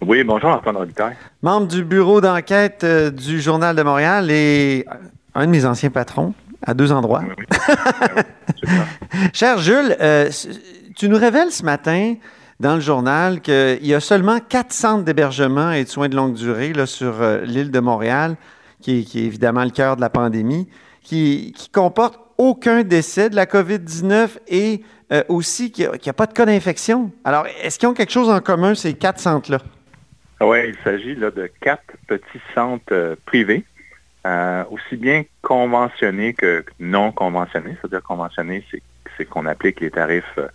Oui, bonjour Antoine Robitaille. membre du bureau d'enquête euh, du Journal de Montréal et un de mes anciens patrons à deux endroits. Oui, oui. Ah. Cher Jules, euh, tu nous révèles ce matin dans le journal qu'il y a seulement quatre centres d'hébergement et de soins de longue durée là, sur euh, l'île de Montréal, qui est, qui est évidemment le cœur de la pandémie, qui, qui comporte aucun décès de la COVID-19 et euh, aussi qu'il n'y a, pas de cas d'infection. Alors, est-ce qu'ils ont quelque chose en commun, ces quatre centres-là? Oui, il s'agit là, de quatre petits centres euh, privés, euh, aussi bien conventionnés que non conventionnés. C'est-à-dire conventionnés, c'est qu'on applique les tarifs euh,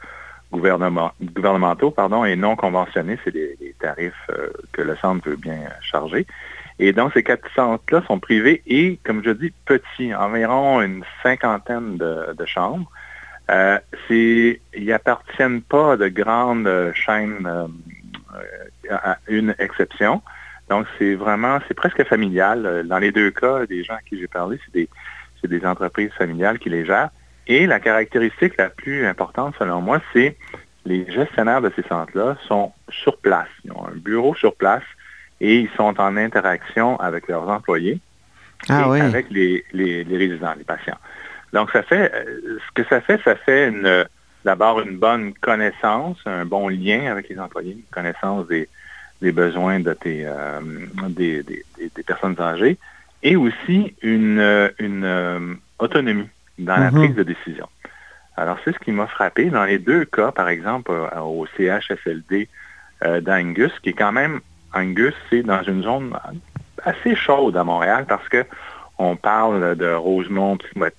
gouvernement- gouvernementaux, pardon, et non conventionnés, c'est les, tarifs que le centre veut bien charger. Et donc, ces quatre centres-là sont privés et, comme je dis, petits, environ une cinquantaine de, chambres. Ils appartiennent pas à de grandes chaînes, à une exception. Donc, c'est vraiment, c'est presque familial. Euh, Dans les deux cas, des gens à qui j'ai parlé, c'est des, c'est des entreprises familiales qui les gèrent. Et la caractéristique la plus importante, selon moi, c'est les gestionnaires de ces centres-là sont sur place. Ils ont un bureau sur place et ils sont en interaction avec leurs employés Ah et oui. avec les, les- les résidents, les patients. Donc, ça fait, euh, ce que ça fait, ça fait une- d'abord une bonne connaissance, un bon lien avec les employés, une connaissance des, des besoins de tes, euh, des, des- des- personnes âgées et aussi une, euh, une euh, autonomie dans la Mhm. prise de décision. Alors, c'est ce qui m'a frappé dans les deux cas, par exemple, au CHSLD euh, d'Angus, qui est quand même, Angus, c'est dans une zone assez chaude à Montréal parce que on parle de Rosemont,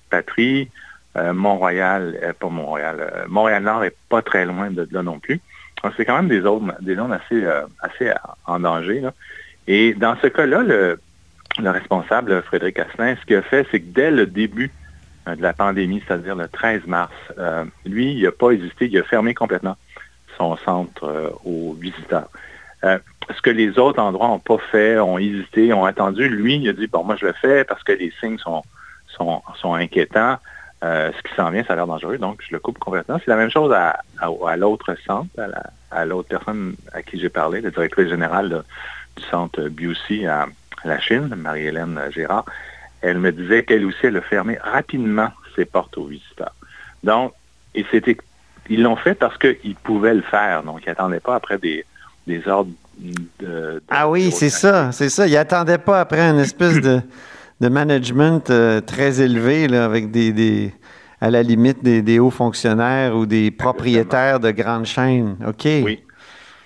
Patrie, euh, Mont-Royal, euh, pas Montréal, euh, Montréal-Nord est pas très loin de là non plus. Donc, c'est quand même des zones, des zones assez, euh, assez en danger. Et dans ce cas-là, le, le responsable, Frédéric Asselin, ce qu'il a fait, c'est que dès le début de la pandémie, c'est-à-dire le 13 mars, lui, il n'a pas hésité, il a fermé complètement son centre aux visiteurs. Ce que les autres endroits n'ont pas fait, ont hésité, ont attendu, lui, il a dit, bon, moi, je le fais parce que les signes sont, sont, sont inquiétants. Euh, ce qui s'en vient, ça a l'air dangereux, donc je le coupe complètement. C'est la même chose à, à, à l'autre centre, à la- à l'autre personne à qui j'ai parlé, la directrice générale du centre BUC à, la Chine, Marie-Hélène Gérard. Elle me disait qu'elle aussi, elle a fermé rapidement ses portes aux visiteurs. Donc, et c'était, ils l'ont fait parce qu'ils pouvaient le faire, donc ils n'attendaient pas après des, des ordres de, de- Ah oui, c'est ça, c'est ça. Il attendait pas après une espèce de, de management euh, très élevé, là, avec des, des- à la limite des, des hauts fonctionnaires ou des propriétaires de grandes chaînes. OK. Oui.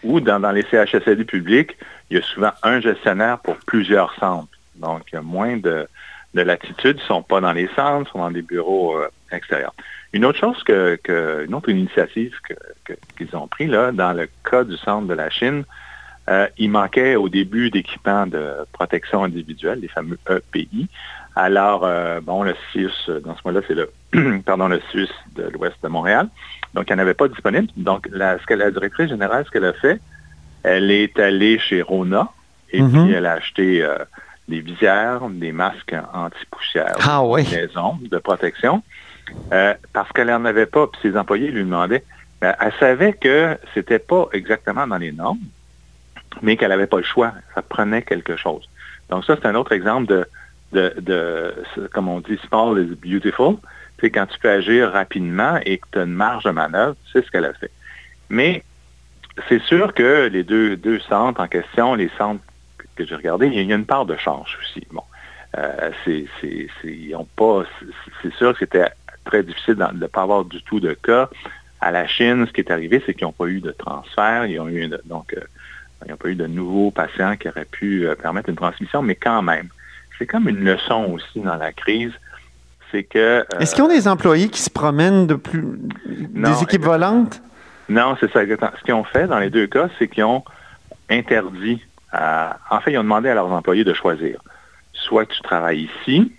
Ou dans, dans les CHSLD publics, il y a souvent un gestionnaire pour plusieurs centres. Donc, il y a moins de, de latitude. Ils ne sont pas dans les centres, ils sont dans des bureaux euh, extérieurs. Une autre chose que, que- une autre initiative que- qu'ils ont pris là, dans le cas du centre de la Chine, euh, il manquait au début d'équipements de protection individuelle, les fameux EPI. Alors, euh, bon, le CIUS, dans ce mois-là, c'est le, pardon, le CIUS de l'Ouest de Montréal. Donc, il n'y en avait pas disponible. Donc, la, ce que la directrice générale, ce qu'elle a fait, elle est allée chez Rona et Mhm. puis elle a acheté euh, des visières, des masques anti-poussière, Ah oui. des maisons de protection, parce qu'elle n'en avait pas, puis ses employés lui demandaient. Mais elle savait que c'était pas exactement dans les normes, mais qu'elle n'avait pas le choix. Ça prenait quelque chose. Donc ça, c'est un autre exemple de, de, de comme on dit, small is beautiful. Sais, quand tu peux agir rapidement et que tu as une marge de manœuvre, c'est ce qu'elle a fait. Mais c'est sûr que les deux, deux centres en question, les centres que j'ai regardés, il y a une part de chance aussi. Bon, euh, c'est, c'est, c'est, c'est- c'est sûr que c'était très difficile de ne pas avoir du tout de cas. À la Chine, ce qui est arrivé, c'est qu'ils n'ont pas eu de transfert. Ils ont eu donc euh, ils n'ont pas eu de nouveaux patients qui auraient pu euh, permettre une transmission, mais quand même, c'est comme une leçon aussi dans la crise. C'est que. euh, Est-ce qu'ils ont des employés qui se promènent de plus. Non, des équipes volantes? Non, c'est ça. Ce qu'ils ont fait dans les deux cas, c'est qu'ils ont interdit, à, en fait, ils ont demandé à leurs employés de choisir. Soit tu travailles ici,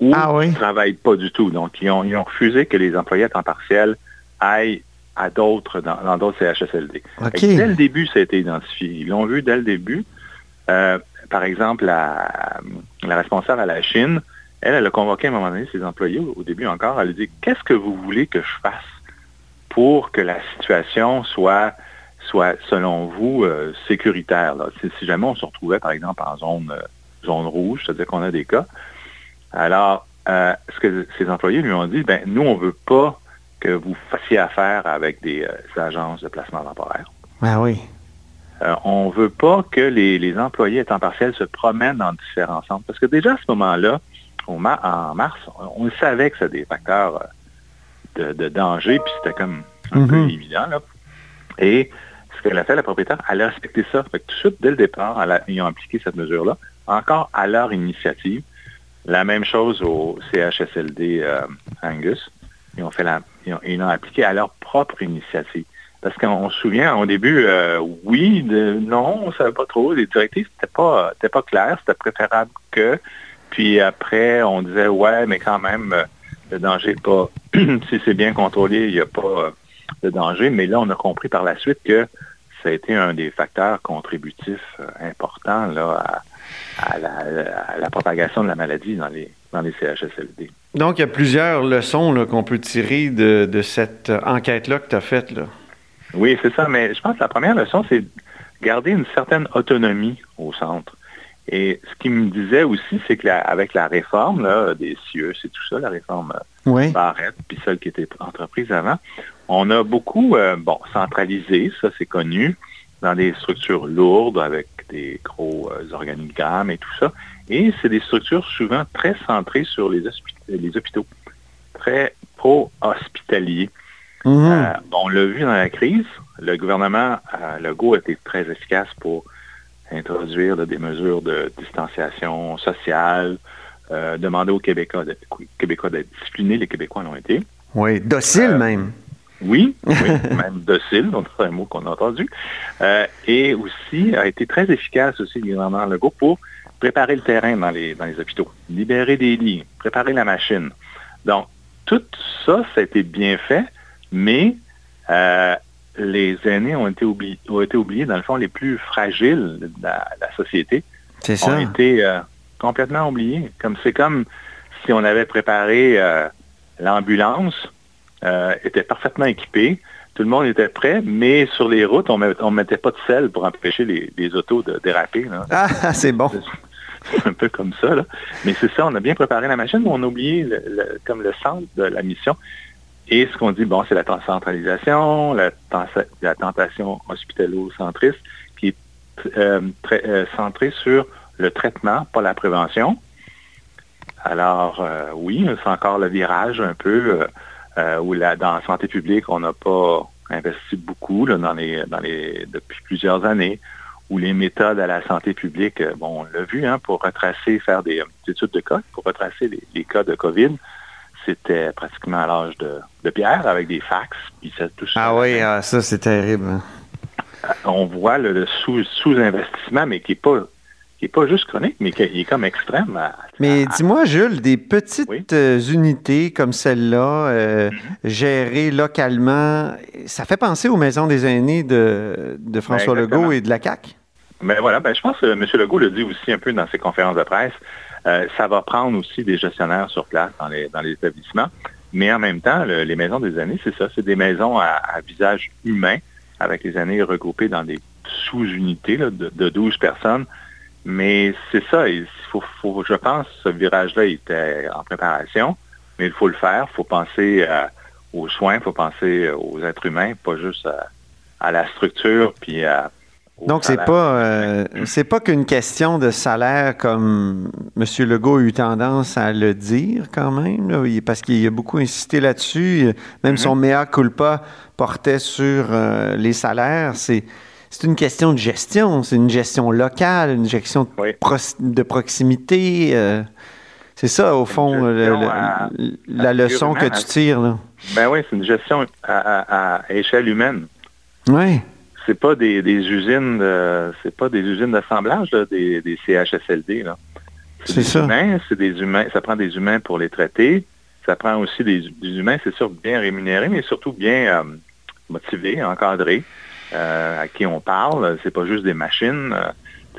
ou Ah oui? tu ne travailles pas du tout. Donc, ils ont, ils ont refusé que les employés à temps partiel aillent à d'autres, dans d'autres CHSLD. Dès le début, ça a été identifié. Ils l'ont vu dès le début. Euh, par exemple, la, la responsable à la Chine, elle, elle a convoqué à un moment donné ses employés, au, au début encore, elle a dit, qu'est-ce que vous voulez que je fasse pour que la situation soit, soit selon vous, euh, sécuritaire? Là? Si, si jamais on se retrouvait, par exemple, en zone, euh, zone rouge, c'est-à-dire qu'on a des cas, alors, ce que ces employés lui ont dit, ben nous, on veut pas que vous fassiez affaire avec des euh, agences de placement temporaire. Ah oui. Euh, on veut pas que les, les employés à temps partiel se promènent dans différents centres. Parce que déjà à ce moment-là, ma- en mars, on, on savait que c'était des facteurs euh, de, de danger, puis c'était comme un peu Mhm. évident. Là. Et ce qu'elle a fait, la propriétaire, elle a respecté ça. Fait que tout de suite, dès le départ, elle a- ils ont appliqué cette mesure-là, encore à leur initiative. La même chose au CHSLD euh, Angus. Ils ils ont, ils l'ont appliqué à leur propre initiative. Parce qu'on on se souvient, au début, euh, oui, non, on ne savait pas trop. Les directives, c'était pas, c'était pas clair, c'était préférable que. Puis après, on disait, ouais, mais quand même, euh, le danger n'est pas, si c'est bien contrôlé, il n'y a pas euh, de danger. Mais là, on a compris par la suite que ça a été un des facteurs contributifs importants là, à la propagation de la maladie dans les, dans les CHSLD. Donc, il y a plusieurs leçons qu'on peut tirer de, de cette euh, enquête-là que tu as faite. Là. Oui, c'est ça. Mais je pense que la première leçon, c'est garder une certaine autonomie au centre. Et ce qu'il me disait aussi, c'est qu'avec la, la réforme là, des CIE, c'est tout ça, la réforme euh, Oui. Barrette, puis celle qui était entreprise avant, on a beaucoup, euh, bon, centralisé, ça c'est connu, dans des structures lourdes avec des gros euh, organigrammes et tout ça. Et c'est des structures souvent très centrées sur les, hôpitaux, très pro-hospitaliers. Mhm. Euh, on l'a vu dans la crise, le gouvernement euh, Legault a été très efficace pour introduire là, des mesures de distanciation sociale, euh, demander aux Québécois d'être disciplinés, les Québécois l'ont été. Oui, docile Euh, même. Oui, oui même docile, donc c'est un mot qu'on a entendu. Et aussi a été très efficace aussi le gouvernement Legault pour préparer le terrain dans les, dans les hôpitaux, libérer des lits, préparer la machine. Donc, tout ça, ça a été bien fait, mais euh, les aînés ont été, oubliés, ont été oubliés, dans le fond, les plus fragiles de la, la société C'est ont ça. été euh, complètement oubliés. Comme c'est comme si on avait préparé euh, l'ambulance, était parfaitement équipée, tout le monde était prêt, mais sur les routes, on ne mettait pas de sel pour empêcher les, les autos de déraper. là. Ah, c'est bon. Un peu comme ça. Là. Mais c'est ça, on a bien préparé la machine, mais on a oublié comme le centre de la mission. Et ce qu'on dit, bon, c'est la centralisation, la, tentation hospitalo-centriste qui est euh, euh, centrée sur le traitement, pas la prévention. Alors, euh, oui, c'est encore le virage un peu où la, dans la santé publique, on n'a pas investi beaucoup dans les, dans les, depuis plusieurs années, où les méthodes à la santé publique, euh, bon, on l'a vu, hein, pour retracer, faire des, euh, des études de cas, pour retracer les, les cas de COVID, c'était pratiquement à l'âge de, de pierre avec des fax, puis ça, tout ça. Ah oui, ah, ça, c'est terrible. hein. On voit le, le sous, sous-investissement, mais qui n'est pas, qui pas juste chronique, mais qui est comme extrême. à- Mais à- dis-moi, Jules, des petites Oui. euh, unités comme celle-là, euh, Mhm. gérées localement, ça fait penser aux maisons des aînés de, de François Ben, exactement. Legault et de la CAQ. Ben voilà, ben je pense que M. Legault le dit aussi un peu dans ses conférences de presse. Euh, ça va prendre aussi des gestionnaires sur place dans les, établissements. Mais en même temps, le- les maisons des années, c'est ça, c'est des maisons à, visage humain, avec les années regroupées dans des sous-unités de, de 12 personnes. Mais c'est ça, il faut, je pense, ce virage-là était en préparation, mais il faut le faire, il faut penser euh, aux soins, il faut penser aux êtres humains, pas juste à, à la structure, puis à, Donc, c'est pas, euh, c'est pas qu'une question de salaire comme M. Legault a eu tendance à le dire quand même, là, parce qu'il a beaucoup insisté là-dessus. Même Mhm. son mea culpa portait sur euh, les salaires. C'est, c'est une question de gestion, c'est une gestion locale, une gestion de, Oui. pro- de proximité. euh, c'est ça, au fond, gestion le- le- à- la à leçon que tu tires. Là. Ben oui, c'est une gestion à, à- à échelle humaine. Oui. C'est pas des, des usines, de- c'est pas des usines d'assemblage là, des, des CHSLD. Là. C'est des ça. humains, c'est des humains. Ça prend des humains pour les traiter. Ça prend aussi des, des humains, c'est sûr, bien rémunérés, mais surtout bien euh, motivés, encadrés, euh, à qui on parle. C'est pas juste des machines. Euh,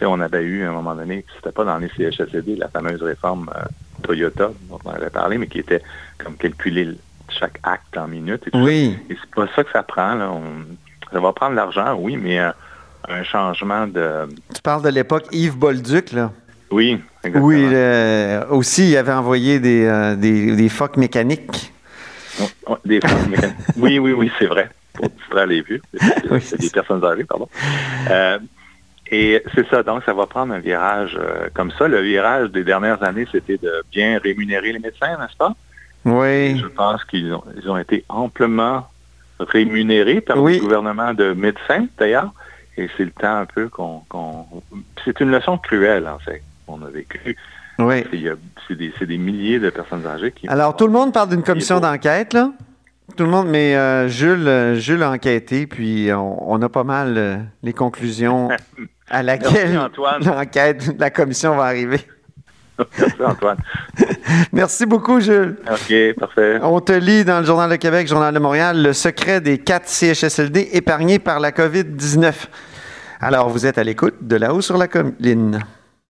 on avait eu à un moment donné, c'était pas dans les CHSLD, la fameuse réforme euh, Toyota dont on avait parlé, mais qui était comme calculer le- chaque acte en minutes. Et tout Oui. et c'est pas ça que ça prend. Là. On- ça va prendre l'argent, oui, mais euh, un changement de... Tu parles de l'époque Yves Bolduc, là. Oui, exactement. Oui, euh, aussi, il avait envoyé des, euh, des, des phoques mécaniques. On- on- des forces mécaniques. oui, oui, oui, c'est vrai. Pour distraire les vues. C'est Oui, des personnes âgées, pardon. Et c'est ça, donc ça va prendre un virage comme ça. Le virage des dernières années, c'était de bien rémunérer les médecins, n'est-ce pas? Oui. Je pense qu'ils ont, ils ont été amplement rémunérés par Oui. le gouvernement de médecins, d'ailleurs. Et c'est le temps un peu qu'on... C'est une leçon cruelle, en fait, qu'on a vécu. Oui. C'est des, des milliers de personnes âgées qui... Alors, tout le monde parle d'une commission d'enquête, là. Tout le monde, mais euh, Jules, euh, Jules a enquêté, puis on, on a pas mal euh, les conclusions à laquelle l'enquête, la commission va arriver. Merci, Antoine. Merci beaucoup, Jules. OK, parfait. On te lit dans le Journal de Québec, Journal de Montréal, le secret des quatre CHSLD épargnés par la COVID-19. Alors, vous êtes à l'écoute de là-haut sur la colline.